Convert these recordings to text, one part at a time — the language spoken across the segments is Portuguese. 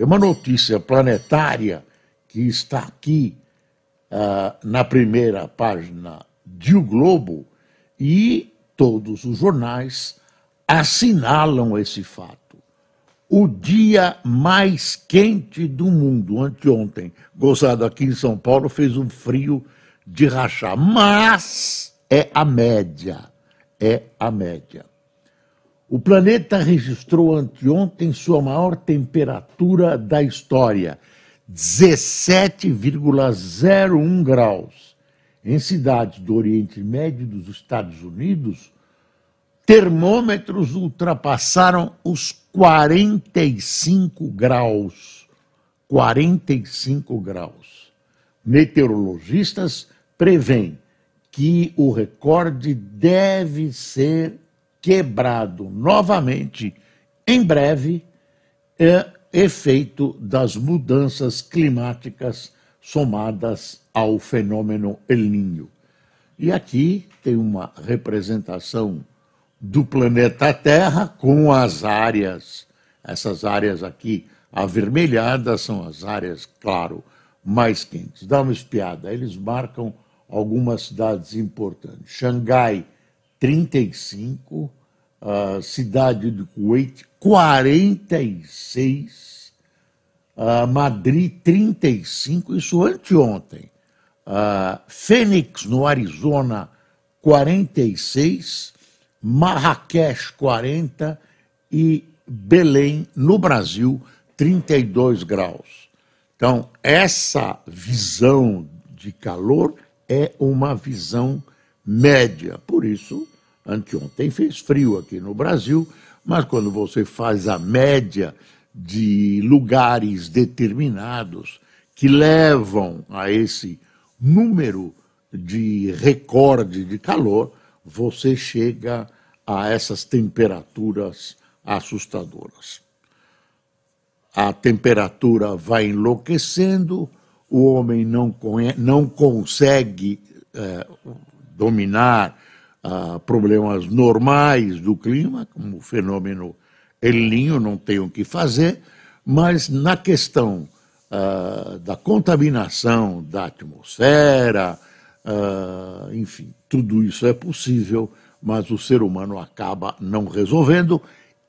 Tem uma notícia planetária que está aqui uh, na primeira página de O Globo e todos os jornais assinalam esse fato. O dia mais quente do mundo, anteontem, gozado aqui em São Paulo, fez um frio de rachar, mas é a média, é a média. O planeta registrou anteontem sua maior temperatura da história, 17,01 graus. Em cidades do Oriente Médio dos Estados Unidos, termômetros ultrapassaram os 45 graus. 45 graus. Meteorologistas prevêem que o recorde deve ser quebrado novamente em breve, é efeito das mudanças climáticas somadas ao fenômeno El Niño. E aqui tem uma representação do planeta Terra com as áreas, essas áreas aqui avermelhadas são as áreas, claro, mais quentes. Dá uma espiada, eles marcam algumas cidades importantes. Xangai, 35, uh, cidade do Kuwait, 46, uh, Madrid, 35, isso anteontem. Uh, Phoenix, no Arizona, 46, Marrakech, 40 e Belém, no Brasil, 32 graus. Então, essa visão de calor é uma visão média. Por isso, anteontem fez frio aqui no Brasil, mas quando você faz a média de lugares determinados que levam a esse número de recorde de calor, você chega a essas temperaturas assustadoras. A temperatura vai enlouquecendo, o homem não, não consegue é, dominar ah, problemas normais do clima, como o fenômeno El Niño, não tem o que fazer, mas na questão ah, da contaminação da atmosfera, ah, enfim, tudo isso é possível, mas o ser humano acaba não resolvendo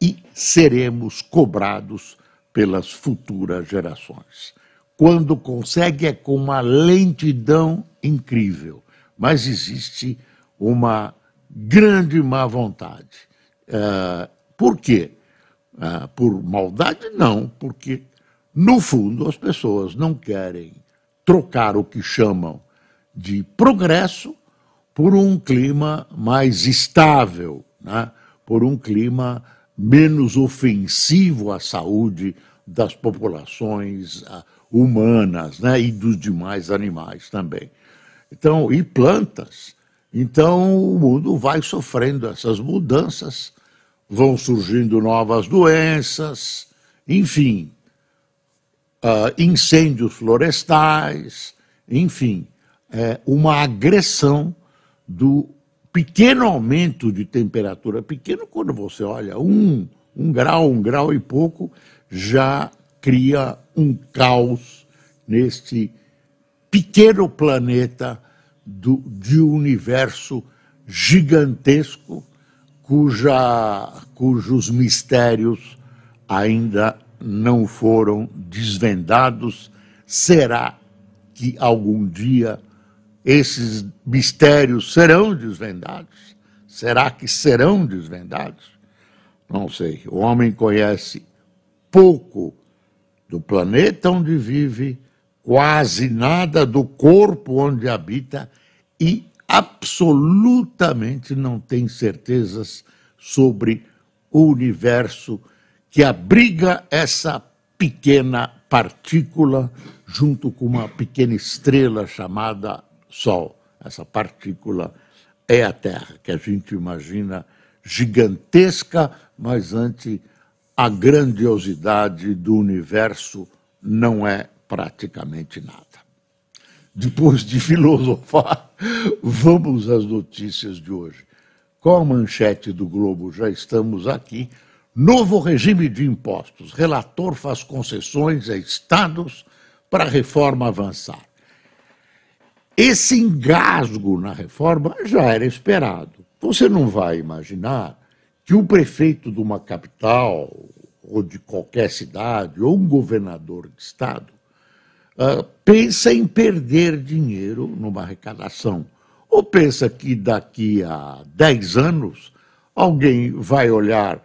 e seremos cobrados pelas futuras gerações. Quando consegue, é com uma lentidão incrível, mas existe uma grande má vontade. Uh, por quê? Uh, por maldade? Não, porque, no fundo, as pessoas não querem trocar o que chamam de progresso por um clima mais estável, né? por um clima menos ofensivo à saúde das populações uh, humanas né? e dos demais animais também. Então, e plantas. Então, o mundo vai sofrendo essas mudanças, vão surgindo novas doenças, enfim, uh, incêndios florestais, enfim, é uma agressão do pequeno aumento de temperatura. Pequeno, quando você olha, um, um grau, um grau e pouco, já cria um caos neste pequeno planeta do, de um universo gigantesco cuja, cujos mistérios ainda não foram desvendados. Será que algum dia esses mistérios serão desvendados? Será que serão desvendados? Não sei. O homem conhece pouco do planeta onde vive quase nada do corpo onde habita e absolutamente não tem certezas sobre o universo que abriga essa pequena partícula junto com uma pequena estrela chamada Sol. Essa partícula é a Terra, que a gente imagina gigantesca, mas ante a grandiosidade do universo não é praticamente nada. Depois de filosofar, vamos às notícias de hoje. Com a manchete do Globo, já estamos aqui. Novo regime de impostos. Relator faz concessões a estados para a reforma avançar. Esse engasgo na reforma já era esperado. Você não vai imaginar que um prefeito de uma capital, ou de qualquer cidade, ou um governador de estado, uh, pensa em perder dinheiro numa arrecadação. Ou pensa que daqui a 10 anos alguém vai olhar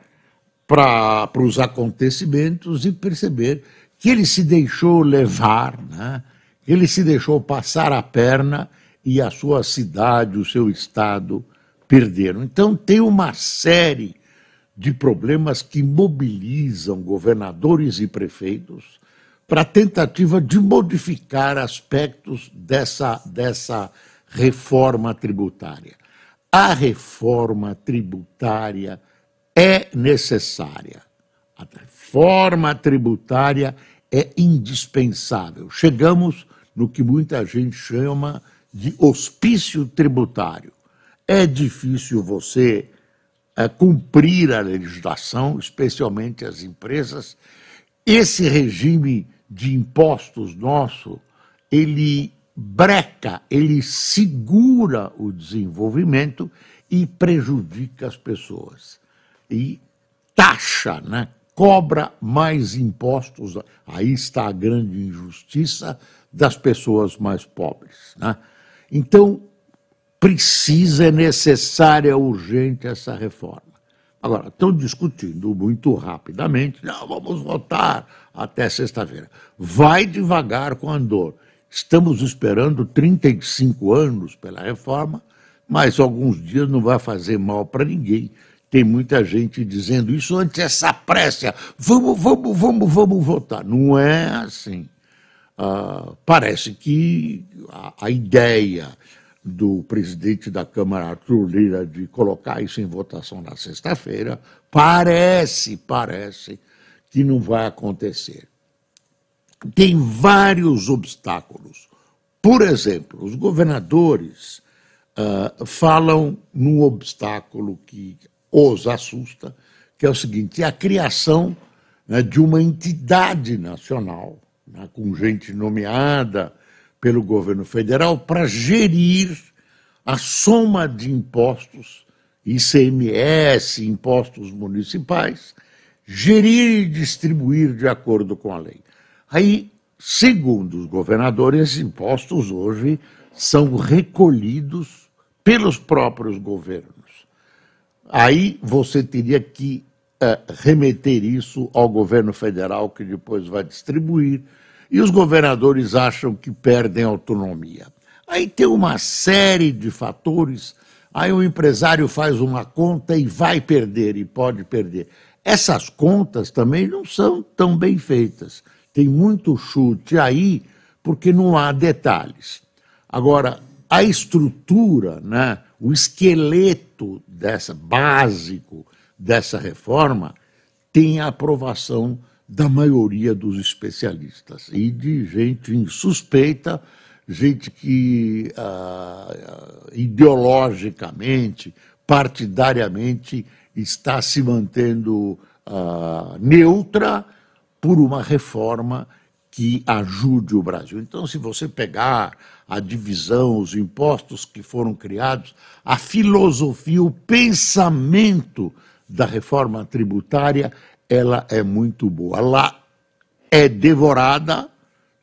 para os acontecimentos e perceber que ele se deixou levar, né? ele se deixou passar a perna e a sua cidade, o seu estado perderam. Então, tem uma série de problemas que mobilizam governadores e prefeitos para a tentativa de modificar aspectos dessa, dessa reforma tributária. A reforma tributária é necessária. A reforma tributária é indispensável. Chegamos no que muita gente chama de hospício tributário. É difícil você é, cumprir a legislação, especialmente as empresas. Esse regime de impostos nosso, ele breca, ele segura o desenvolvimento e prejudica as pessoas. E taxa, né? cobra mais impostos. Aí está a grande injustiça das pessoas mais pobres. Né? Então, precisa, é necessária, urgente essa reforma. Agora, estão discutindo muito rapidamente, não, vamos votar até sexta-feira. Vai devagar com Andor. Estamos esperando 35 anos pela reforma, mas alguns dias não vai fazer mal para ninguém. Tem muita gente dizendo isso antes essa pressa, vamos, vamos, vamos, vamos votar. Não é assim. Uh, parece que a, a, ideia do presidente da Câmara, Arthur Lira, de colocar isso em votação na sexta-feira, parece, parece que não vai acontecer tem vários obstáculos. Por exemplo, os governadores uh, falam num obstáculo que os assusta, que é o seguinte: a criação né, de uma entidade nacional, né, com gente nomeada pelo governo federal, para gerir a soma de impostos, ICMS, impostos municipais, gerir e distribuir de acordo com a lei. Aí, segundo os governadores, impostos hoje são recolhidos pelos próprios governos. Aí você teria que uh, remeter isso ao governo federal, que depois vai distribuir, e os governadores acham que perdem autonomia. Aí tem uma série de fatores. Aí o empresário faz uma conta e vai perder, e pode perder. Essas contas também não são tão bem feitas tem muito chute aí, porque não há detalhes. Agora, a estrutura, né, o esqueleto dessa básico dessa reforma tem a aprovação da maioria dos especialistas e de gente insuspeita, gente que uh, ideologicamente, partidariamente está se mantendo uh, neutra por uma reforma que ajude o Brasil. Então, se você pegar a divisão, os impostos que foram criados, a filosofia, o pensamento da reforma tributária, ela é muito boa. Lá é devorada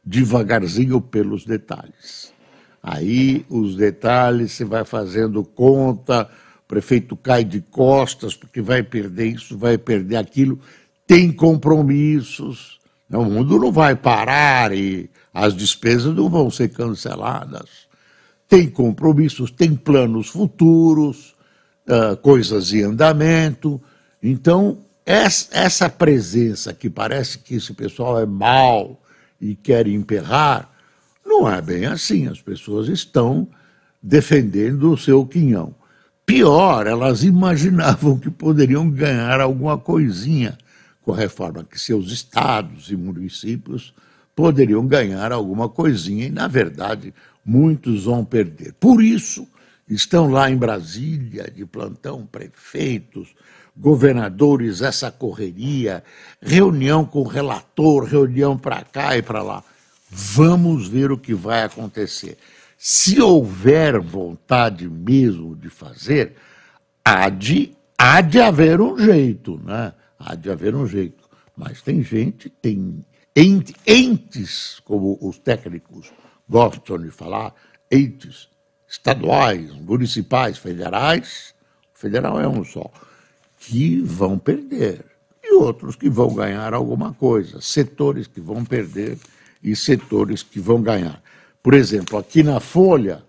devagarzinho pelos detalhes. Aí os detalhes você vai fazendo conta, o prefeito cai de costas porque vai perder isso, vai perder aquilo tem compromissos. O mundo não vai parar e as despesas não vão ser canceladas. Tem compromissos, tem planos futuros, uh, coisas em andamento. Então, essa presença que parece que esse pessoal é mal, e querem emperrar. Não é bem assim, as pessoas estão defendendo o seu quinhão. Pior, elas imaginavam que poderiam ganhar alguma coisinha com a reforma, que seus estados e municípios poderiam ganhar alguma coisinha, e, na verdade, muitos vão perder. Por isso, estão lá em Brasília, de plantão, prefeitos, governadores, essa correria, reunião com o relator, reunião para cá e para lá. Vamos ver o que vai acontecer. Se houver vontade mesmo de fazer, há de, há de haver um jeito, né? Há de haver um jeito. Mas tem gente, tem entes, como os técnicos gostam de falar, entes estaduais, municipais, federais, federal é um só, que vão perder. E outros que vão ganhar alguma coisa, setores que vão perder e setores que vão ganhar. Por exemplo, aqui na Folha,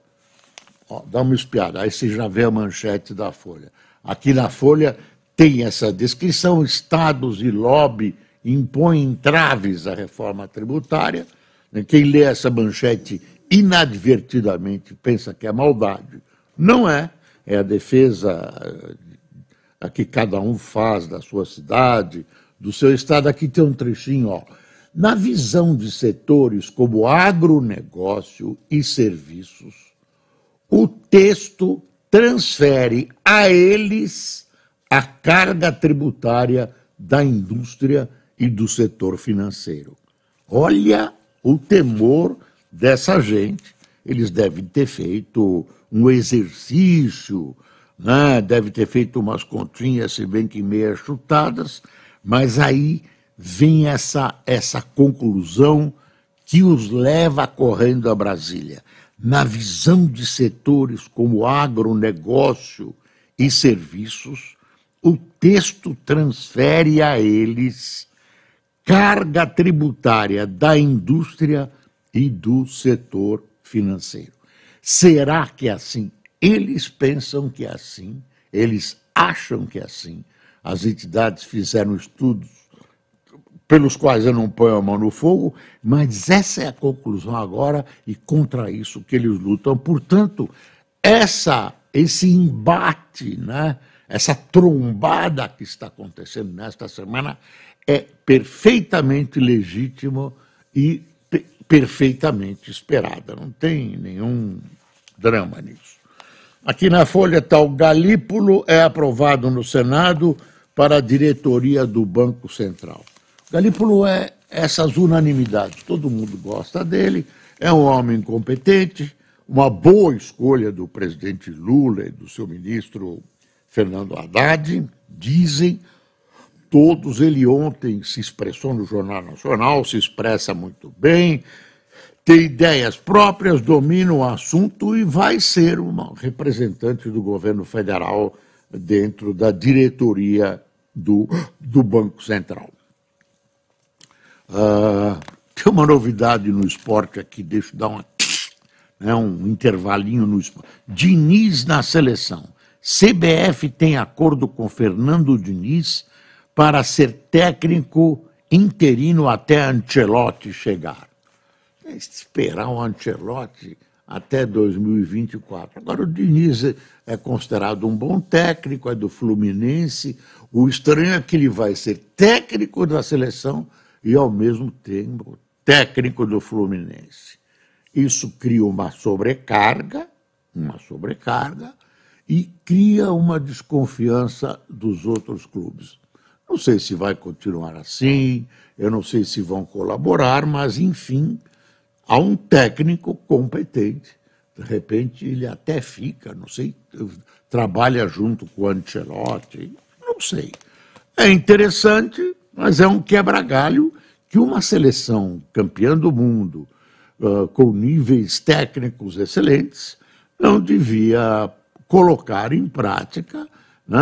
ó, dá uma espiada, aí você já vê a manchete da Folha. Aqui na Folha tem essa descrição: estados e lobby impõem entraves à reforma tributária. Quem lê essa manchete inadvertidamente pensa que é maldade. Não é. É a defesa a que cada um faz da sua cidade, do seu estado. Aqui tem um trechinho, ó. Na visão de setores como agronegócio e serviços, o texto transfere a eles a carga tributária da indústria e do setor financeiro. Olha o temor dessa gente. Eles devem ter feito um exercício, né? devem ter feito umas continhas, se bem que meia chutadas, mas aí vem essa, essa conclusão que os leva correndo a Brasília. Na visão de setores como agronegócio e serviços, o texto transfere a eles carga tributária da indústria e do setor financeiro. Será que é assim? Eles pensam que é assim, eles acham que é assim. As entidades fizeram estudos pelos quais eu não ponho a mão no fogo, mas essa é a conclusão agora e contra isso que eles lutam. Portanto, essa, esse embate, né, essa trombada que está acontecendo nesta semana é perfeitamente legítimo e perfeitamente esperada. Não tem nenhum drama nisso. Aqui na Folha está o Galípolo é aprovado no Senado para a diretoria do Banco Central. Galípolo é essas unanimidades, todo mundo gosta dele, é um homem competente, uma boa escolha do presidente Lula e do seu ministro Fernando Haddad, dizem, todos. Ele ontem se expressou no Jornal Nacional, se expressa muito bem, tem ideias próprias, domina o assunto e vai ser uma representante do governo federal dentro da diretoria do, do Banco Central. Uh, tem uma novidade no esporte aqui, deixa eu dar uma, né, um intervalinho no esporte. Diniz na seleção. CBF tem acordo com Fernando Diniz para ser técnico interino até Ancelotti chegar. Esperar o Ancelotti até 2024. Agora, o Diniz é considerado um bom técnico, é do Fluminense. O estranho é que ele vai ser técnico da seleção e, ao mesmo tempo, técnico do Fluminense. Isso cria uma sobrecarga, uma sobrecarga, e cria uma desconfiança dos outros clubes. Não sei se vai continuar assim, eu não sei se vão colaborar, mas, enfim, há um técnico competente. De repente, ele até fica, não sei, trabalha junto com o Ancelotti, não sei. É interessante, mas é um quebra-galho que uma seleção campeã do mundo, uh, com níveis técnicos excelentes, não devia colocar em prática né?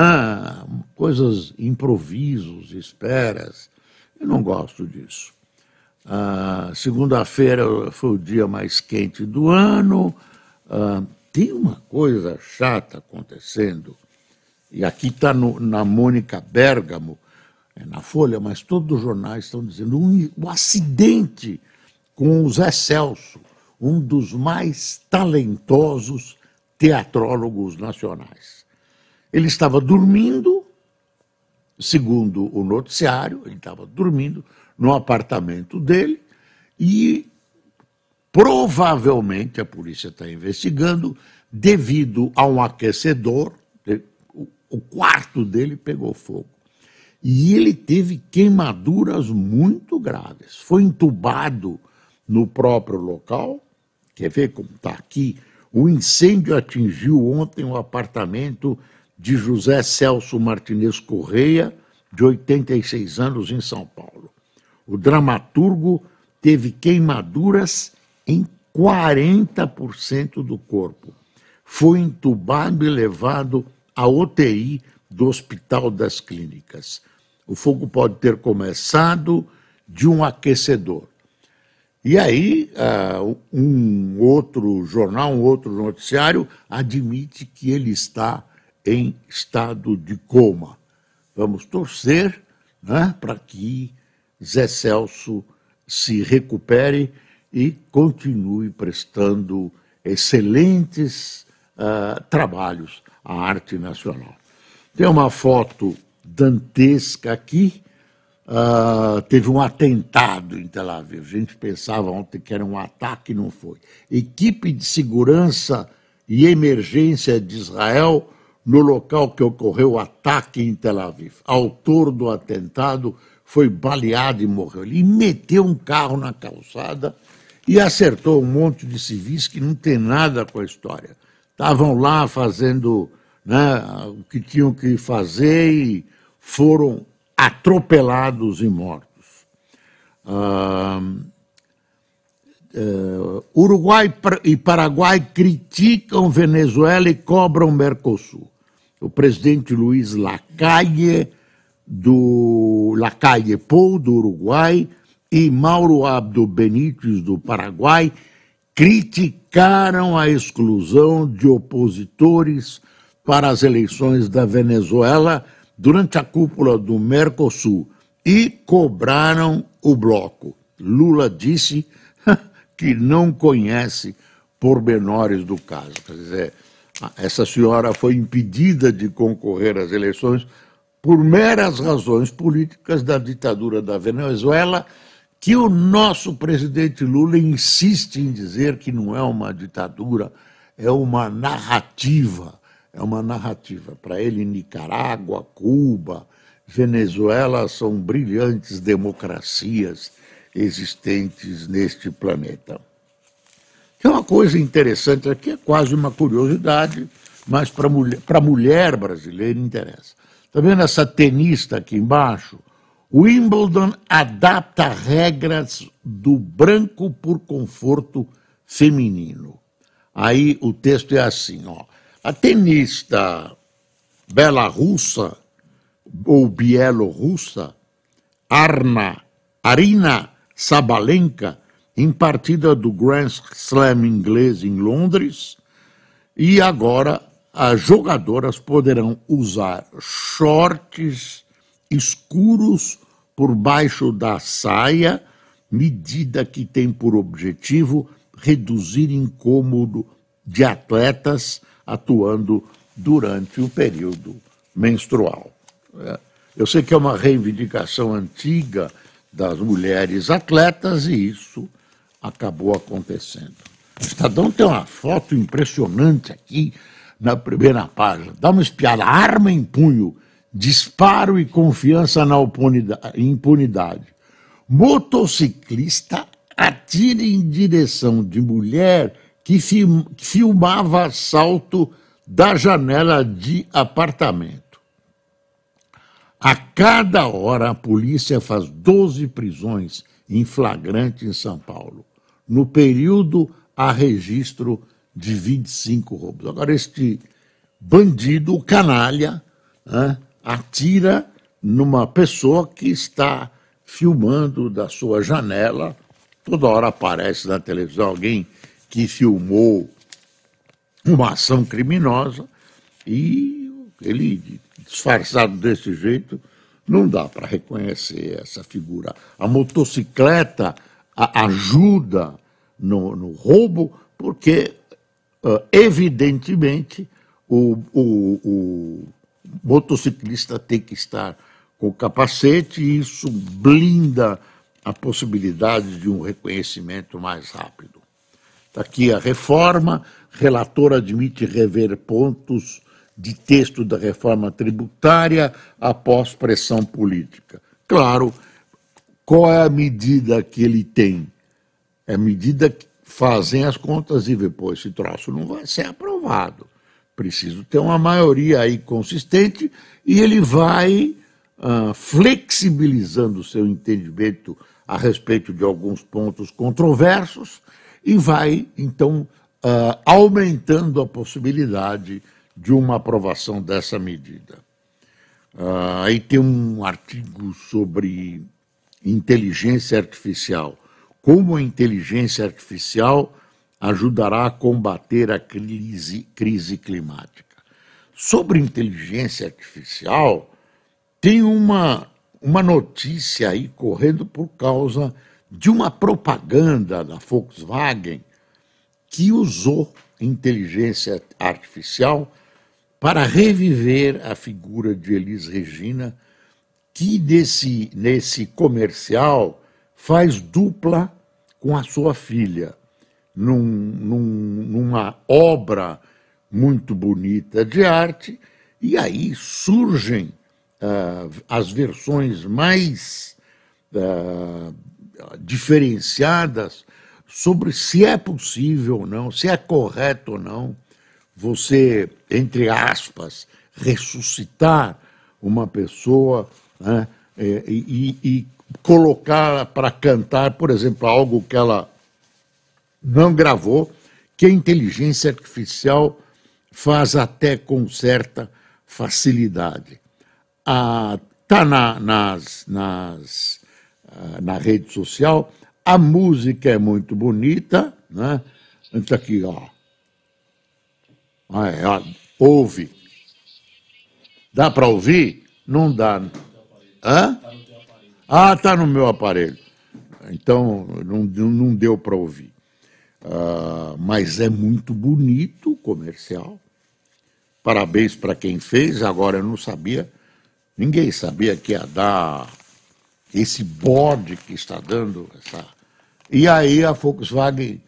coisas, improvisos, esperas. Eu não gosto disso. Ah, Segunda-feira foi o dia mais quente do ano. Ah, tem uma coisa chata acontecendo, e aqui está na Mônica Bergamo, é na Folha, mas todos os jornais estão dizendo um, um acidente com o Zé Celso, um dos mais talentosos teatrólogos nacionais. Ele estava dormindo, segundo o noticiário, ele estava dormindo no apartamento dele e provavelmente a polícia está investigando devido a um aquecedor, o quarto dele pegou fogo. E ele teve queimaduras muito graves. Foi entubado no próprio local. Quer ver como está aqui? O incêndio atingiu ontem o apartamento de José Celso Martinez Correia, de 86 anos, em São Paulo. O dramaturgo teve queimaduras em 40% do corpo. Foi entubado e levado à UTI do Hospital das Clínicas. O fogo pode ter começado de um aquecedor. E aí, uh, um outro jornal, um outro noticiário, admite que ele está em estado de coma. Vamos torcer né, para que Zé Celso se recupere e continue prestando excelentes uh, trabalhos à arte nacional. Tem uma foto dantesca aqui. Uh, teve um atentado em Tel Aviv. A gente pensava ontem que era um ataque, não foi. Equipe de segurança e emergência de Israel no local que ocorreu o ataque em Tel Aviv. Autor do atentado foi baleado e morreu. Ele meteu um carro na calçada e acertou um monte de civis que não tem nada com a história. Estavam lá fazendo né, o que tinham que fazer e foram atropelados e mortos. Uh, uh, Uruguai e Paraguai criticam Venezuela e cobram Mercosul. O presidente Luiz Lacalle, do Lacalle Pou, do Uruguai, e Mauro Abdo Benítez, do Paraguai, criticaram a exclusão de opositores para as eleições da Venezuela durante a cúpula do Mercosul e cobraram o bloco. Lula disse que não conhece pormenores do caso. Quer dizer, essa senhora foi impedida de concorrer às eleições por meras razões políticas da ditadura da Venezuela, que o nosso presidente Lula insiste em dizer que não é uma ditadura, é uma narrativa é uma narrativa. Para ele, Nicarágua, Cuba, Venezuela são brilhantes democracias existentes neste planeta. Tem uma coisa interessante aqui, é quase uma curiosidade, mas para a mulher, mulher brasileira interessa. Está vendo essa tenista aqui embaixo? Wimbledon adapta regras do branco por conforto feminino. Aí o texto é assim, ó. A tenista bela-russa ou bielorrussa Arna, Arina Sabalenka, em partida do Grand Slam inglês em Londres, e agora as jogadoras poderão usar shorts escuros por baixo da saia, medida que tem por objetivo reduzir incômodo de atletas atuando durante o período menstrual. Eu sei que é uma reivindicação antiga das mulheres atletas e isso acabou acontecendo. O Estadão tem uma foto impressionante aqui na primeira página. Dá uma espiada, arma em punho, disparo e confiança na impunidade. Motociclista atira em direção de mulher que filmava assalto da janela de apartamento. A cada hora, a polícia faz 12 prisões em flagrante em São Paulo. No período, há registro de 25 roubos. Agora, este bandido, o canalha, né, atira numa pessoa que está filmando da sua janela. Toda hora aparece na televisão alguém que filmou uma ação criminosa e ele, disfarçado desse jeito, não dá para reconhecer essa figura. A motocicleta ajuda no, no, roubo, porque, evidentemente, o, o, o motociclista tem que estar com o capacete e isso blinda a possibilidade de um reconhecimento mais rápido. Está aqui a reforma, relator admite rever pontos de texto da reforma tributária após pressão política. Claro, qual é a medida que ele tem? É a medida que fazem as contas e depois esse troço não vai ser aprovado. Preciso ter uma maioria aí consistente e ele vai uh, flexibilizando o seu entendimento a respeito de alguns pontos controversos e vai, então, uh, aumentando a possibilidade de uma aprovação dessa medida. Uh, aí tem um artigo sobre inteligência artificial. Como a inteligência artificial ajudará a combater a crise, crise climática. Sobre inteligência artificial, tem uma, uma notícia aí correndo por causa de uma propaganda da Volkswagen que usou inteligência artificial para reviver a figura de Elis Regina, que nesse, nesse comercial faz dupla com a sua filha num, num, numa obra muito bonita de arte, e aí surgem uh, as versões mais uh, diferenciadas sobre se é possível ou não, se é correto ou não você, entre aspas, ressuscitar uma pessoa né, e, e, e colocá-la para cantar, por exemplo, algo que ela não gravou, que a inteligência artificial faz até com certa facilidade. Está na, nas, nas, ah, na rede social, a música é muito bonita, né? Está aqui, ó. Aí, ó. Ouve. Dá para ouvir? Não dá. Hã? Ah, está no meu aparelho. Então, não, não deu para ouvir. Uh, mas é muito bonito o comercial. Parabéns para quem fez. Agora eu não sabia, ninguém sabia que ia dar esse bode que está dando. Essa... E aí a Volkswagen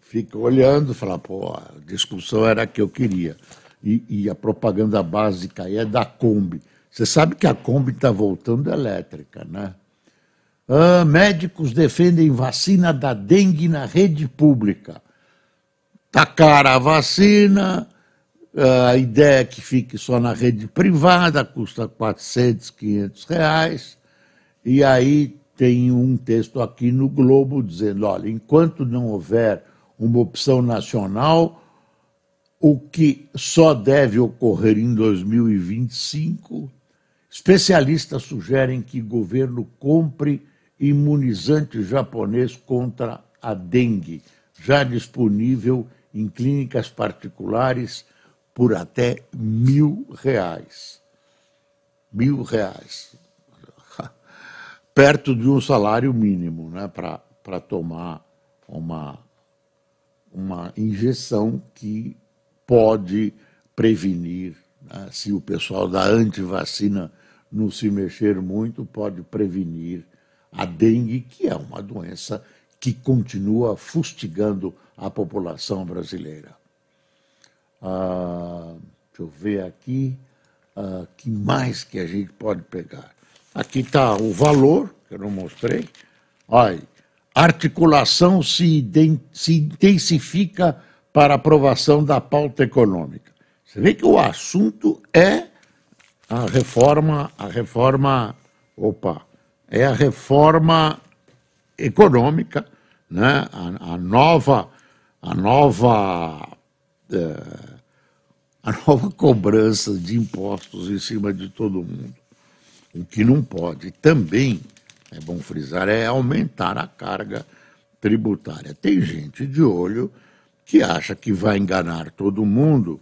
fica olhando e fala: pô, a discussão era a que eu queria. E, e a propaganda básica é da Kombi. Você sabe que a Kombi está voltando elétrica, né? Ah, médicos defendem vacina da dengue na rede pública. Está cara a vacina, a ideia é que fique só na rede privada, custa 400, 500 reais. E aí tem um texto aqui no Globo dizendo: olha, enquanto não houver uma opção nacional, o que só deve ocorrer em 2025, especialistas sugerem que governo compre imunizante japonês contra a dengue, já disponível em clínicas particulares por até mil reais. Mil reais. Perto de um salário mínimo né, para tomar uma, uma injeção que pode prevenir, né, se o pessoal da antivacina não se mexer muito, pode prevenir a dengue, que é uma doença que continua fustigando a população brasileira. Ah, deixa eu ver aqui, ah, que mais que a gente pode pegar? Aqui está o valor, que eu não mostrei. Olha, articulação se, se intensifica para aprovação da pauta econômica. Você vê que o assunto é a reforma, a reforma, opa, é a reforma econômica, né? a, a nova, a nova, é, a nova cobrança de impostos em cima de todo mundo. O que não pode também, é bom frisar, é aumentar a carga tributária. Tem gente de olho que acha que vai enganar todo mundo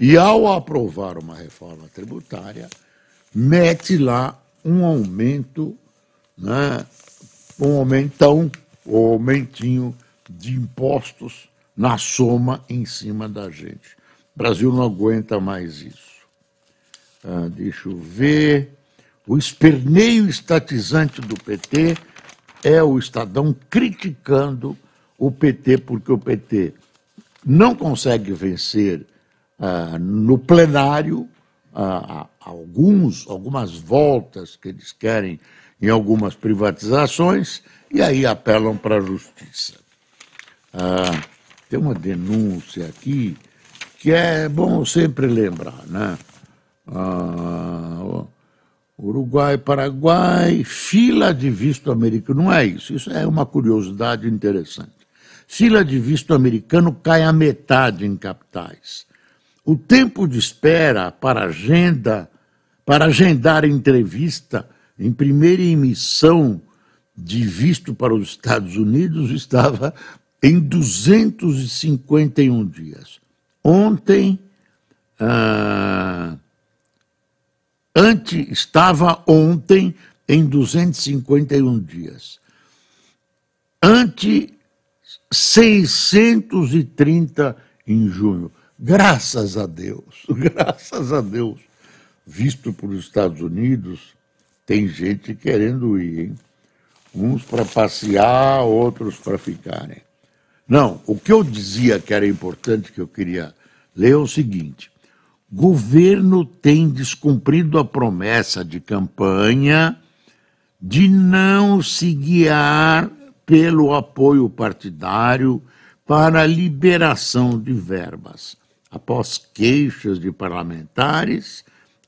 e, ao aprovar uma reforma tributária, mete lá um aumento né, um aumentão o aumentinho de impostos na soma em cima da gente. O Brasil não aguenta mais isso. Ah, deixa eu ver. O esperneio estatizante do PT é o Estadão criticando o PT, porque o PT não consegue vencer ah, no plenário ah, alguns, algumas voltas que eles querem em algumas privatizações e aí apelam para a justiça. Ah, tem uma denúncia aqui que é bom sempre lembrar, né? Ah, Uruguai, Paraguai, fila de visto americano. Não é isso, isso é uma curiosidade interessante. Fila de visto americano cai a metade em capitais. O tempo de espera para agenda, para agendar entrevista em primeira emissão de visto para os Estados Unidos estava em 251 dias. Ontem, ah, estava ontem em 251 dias. Ante 630 em junho. Graças a Deus, graças a Deus. Visto por Estados Unidos, tem gente querendo ir, hein? Uns para passear, outros para ficarem. Não, o que eu dizia que era importante, que eu queria ler, é o seguinte: governo tem descumprido a promessa de campanha de não se guiar pelo apoio partidário para a liberação de verbas. Após queixas de parlamentares,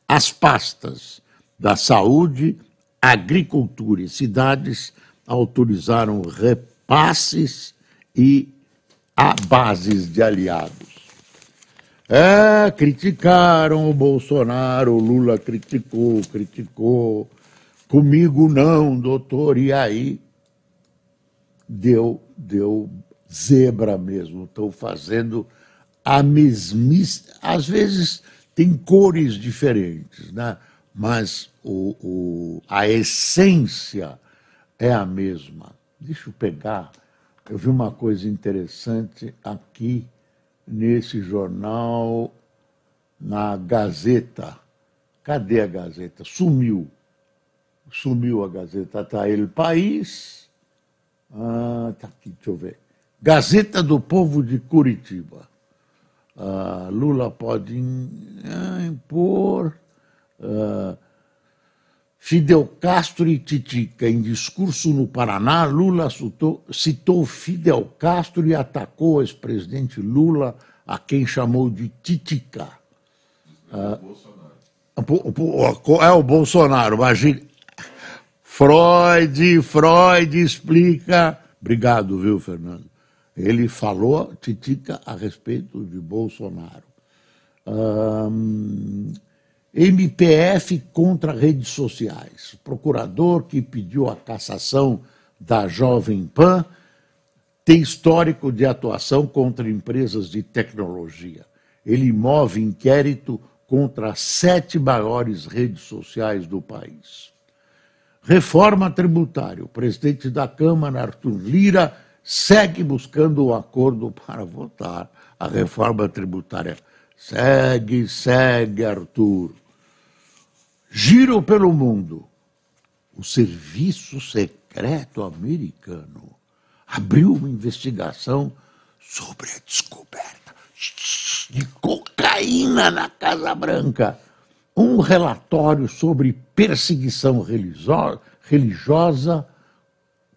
as pastas da saúde, agricultura e cidades autorizaram repasses e a bases de aliados. É, criticaram o Bolsonaro, o Lula criticou, criticou. Comigo não, doutor. E aí deu, deu zebra mesmo. Estão fazendo a mesmice. Às vezes tem cores diferentes, né? mas o, o, a essência é a mesma. Deixa eu pegar. Eu vi uma coisa interessante aqui nesse jornal, na Gazeta. Cadê a Gazeta? Sumiu. Sumiu a Gazeta. Está ele País. Ah, tá aqui, deixa eu ver. Gazeta do Povo de Curitiba. Ah, Lula pode ah, impor. Ah, Fidel Castro e Titica. Em discurso no Paraná, Lula citou, citou Fidel Castro e atacou o ex-presidente Lula, a quem chamou de Titica. Ah, é o Bolsonaro, imagine. Freud, Freud explica. Obrigado, viu, Fernando? Ele falou, Titica, a respeito de Bolsonaro. MPF contra redes sociais. Procurador que pediu a cassação da Jovem Pan tem histórico de atuação contra empresas de tecnologia. Ele move inquérito contra as sete maiores redes sociais do país. Reforma tributária. O presidente da Câmara, Arthur Lira, segue buscando o acordo para votar a reforma tributária. Segue, segue, Arthur. Giro pelo mundo. O Serviço Secreto Americano abriu uma investigação sobre a descoberta de cocaína na Casa Branca. Um relatório sobre perseguição religiosa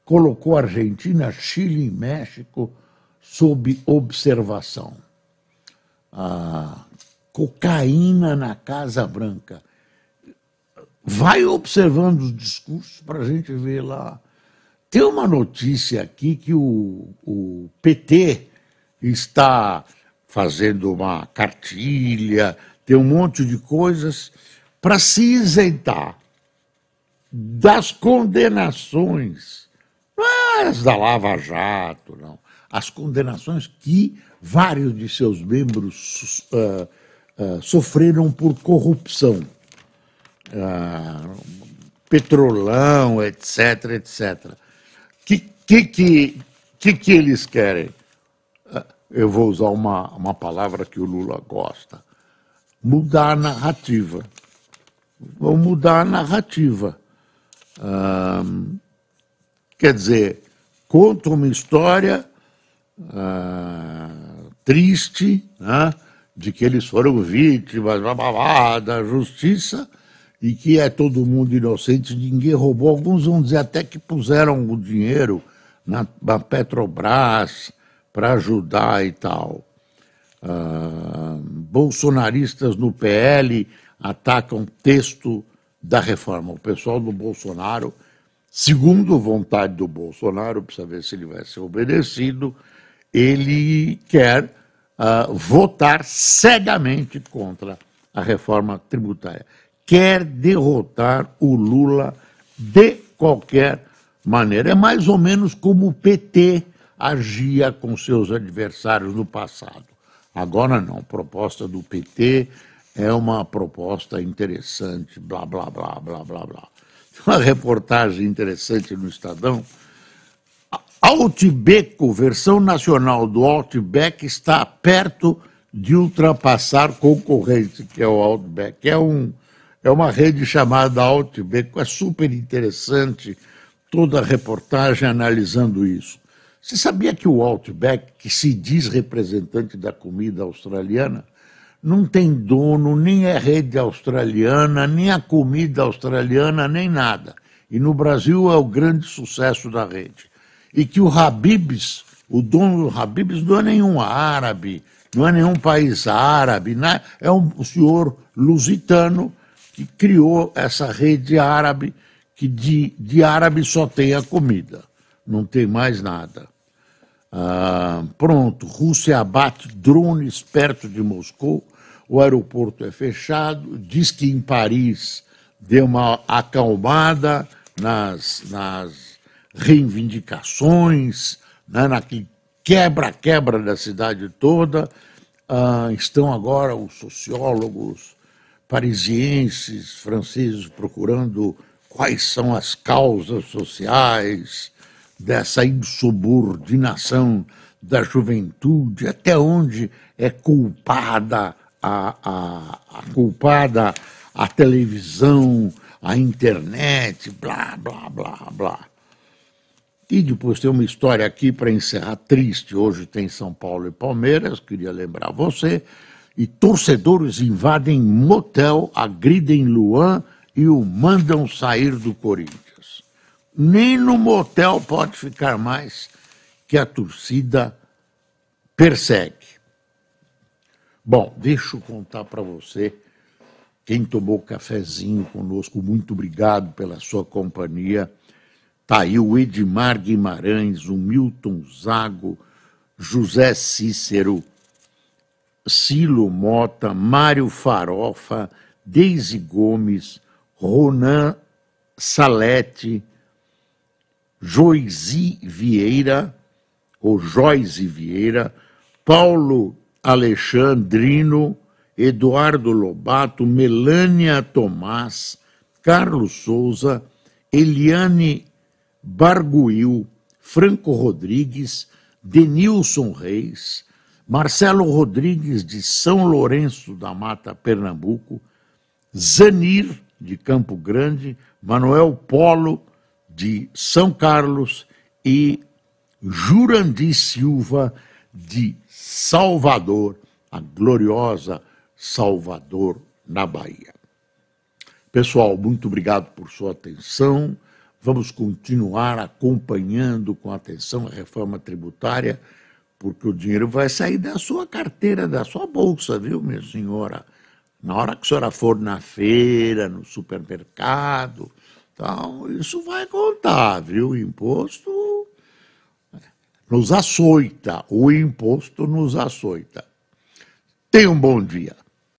colocou Argentina, Chile e México sob observação. A cocaína na Casa Branca vai observando os discursos para a gente ver lá. Tem uma notícia aqui que o, o PT está fazendo uma cartilha, tem um monte de coisas para se isentar das condenações, as da Lava Jato, não, as condenações que vários de seus membros uh, uh, sofreram por corrupção ah, petrolão, etc, etc. que, que, que, que, que eles querem? Eu vou usar uma, uma palavra que o Lula gosta. Mudar a narrativa. Vão mudar a narrativa. quer dizer, conta uma história uh, triste, né, de que eles foram vítimas blá, blá, blá, da justiça e que é todo mundo inocente, ninguém roubou. Alguns vão dizer até que puseram o dinheiro na, na Petrobras para ajudar e tal. Uh, bolsonaristas no PL atacam texto da reforma. O pessoal do Bolsonaro, segundo vontade do Bolsonaro, precisa ver se ele vai ser obedecido, ele quer uh, votar cegamente contra a reforma tributária. Quer derrotar o Lula de qualquer maneira. É mais ou menos como o PT agia com seus adversários no passado. Agora não, proposta do PT é uma proposta interessante, blá, blá, blá, blá, blá, blá. Uma reportagem interessante no Estadão. Outback, versão nacional do Outback, está perto de ultrapassar concorrente, que é o Outback. É, um, é uma rede chamada Outback, é super interessante toda a reportagem analisando isso. Você sabia que o Outback, que se diz representante da comida australiana, não tem dono, nem é rede australiana, nem a comida australiana, nem nada. E no Brasil é o grande sucesso da rede. E que o Habibs, o dono do Habibs não é nenhum árabe, não é nenhum país árabe, né? é um senhor lusitano que criou essa rede árabe, que de, de árabe só tem a comida, não tem mais nada. Ah, pronto, Rússia abate drones perto de Moscou, o aeroporto é fechado, diz que em Paris deu uma acalmada nas, nas reivindicações, né, naquele quebra-quebra da cidade toda. Ah, estão agora os sociólogos parisienses, franceses, procurando quais são as causas sociais dessa insubordinação da juventude, até onde é culpada a, a, a culpada a televisão, a internet, blá, blá, blá, blá. E depois tem uma história aqui para encerrar triste. Hoje tem São Paulo e Palmeiras, queria lembrar você. E torcedores invadem motel, agridem Luan e o mandam sair do Corinthians. Nem no motel pode ficar mais que a torcida persegue. Bom, deixa eu contar para você, quem tomou cafezinho conosco, muito obrigado pela sua companhia. Tá aí o Edmar Guimarães, o Milton Zago, José Cícero, Silo Mota, Mário Farofa, Deise Gomes, Ronan Salete, Joisi Vieira, ou Joyce Vieira, Paulo Alexandrino, Eduardo Lobato, Melânia Tomás, Carlos Souza, Eliane Barguil, Franco Rodrigues, Denilson Reis, Marcelo Rodrigues de São Lourenço da Mata, Pernambuco, Zanir de Campo Grande, Manuel Polo de São Carlos e Jurandir Silva de Salvador, a gloriosa Salvador, na Bahia. Pessoal, muito obrigado por sua atenção. Vamos continuar acompanhando com atenção a reforma tributária, porque o dinheiro vai sair da sua carteira, da sua bolsa, viu, minha senhora? Na hora que a senhora for na feira, no supermercado, então, isso vai contar, viu? O imposto nos açoita, o imposto nos açoita. Tenha um bom dia.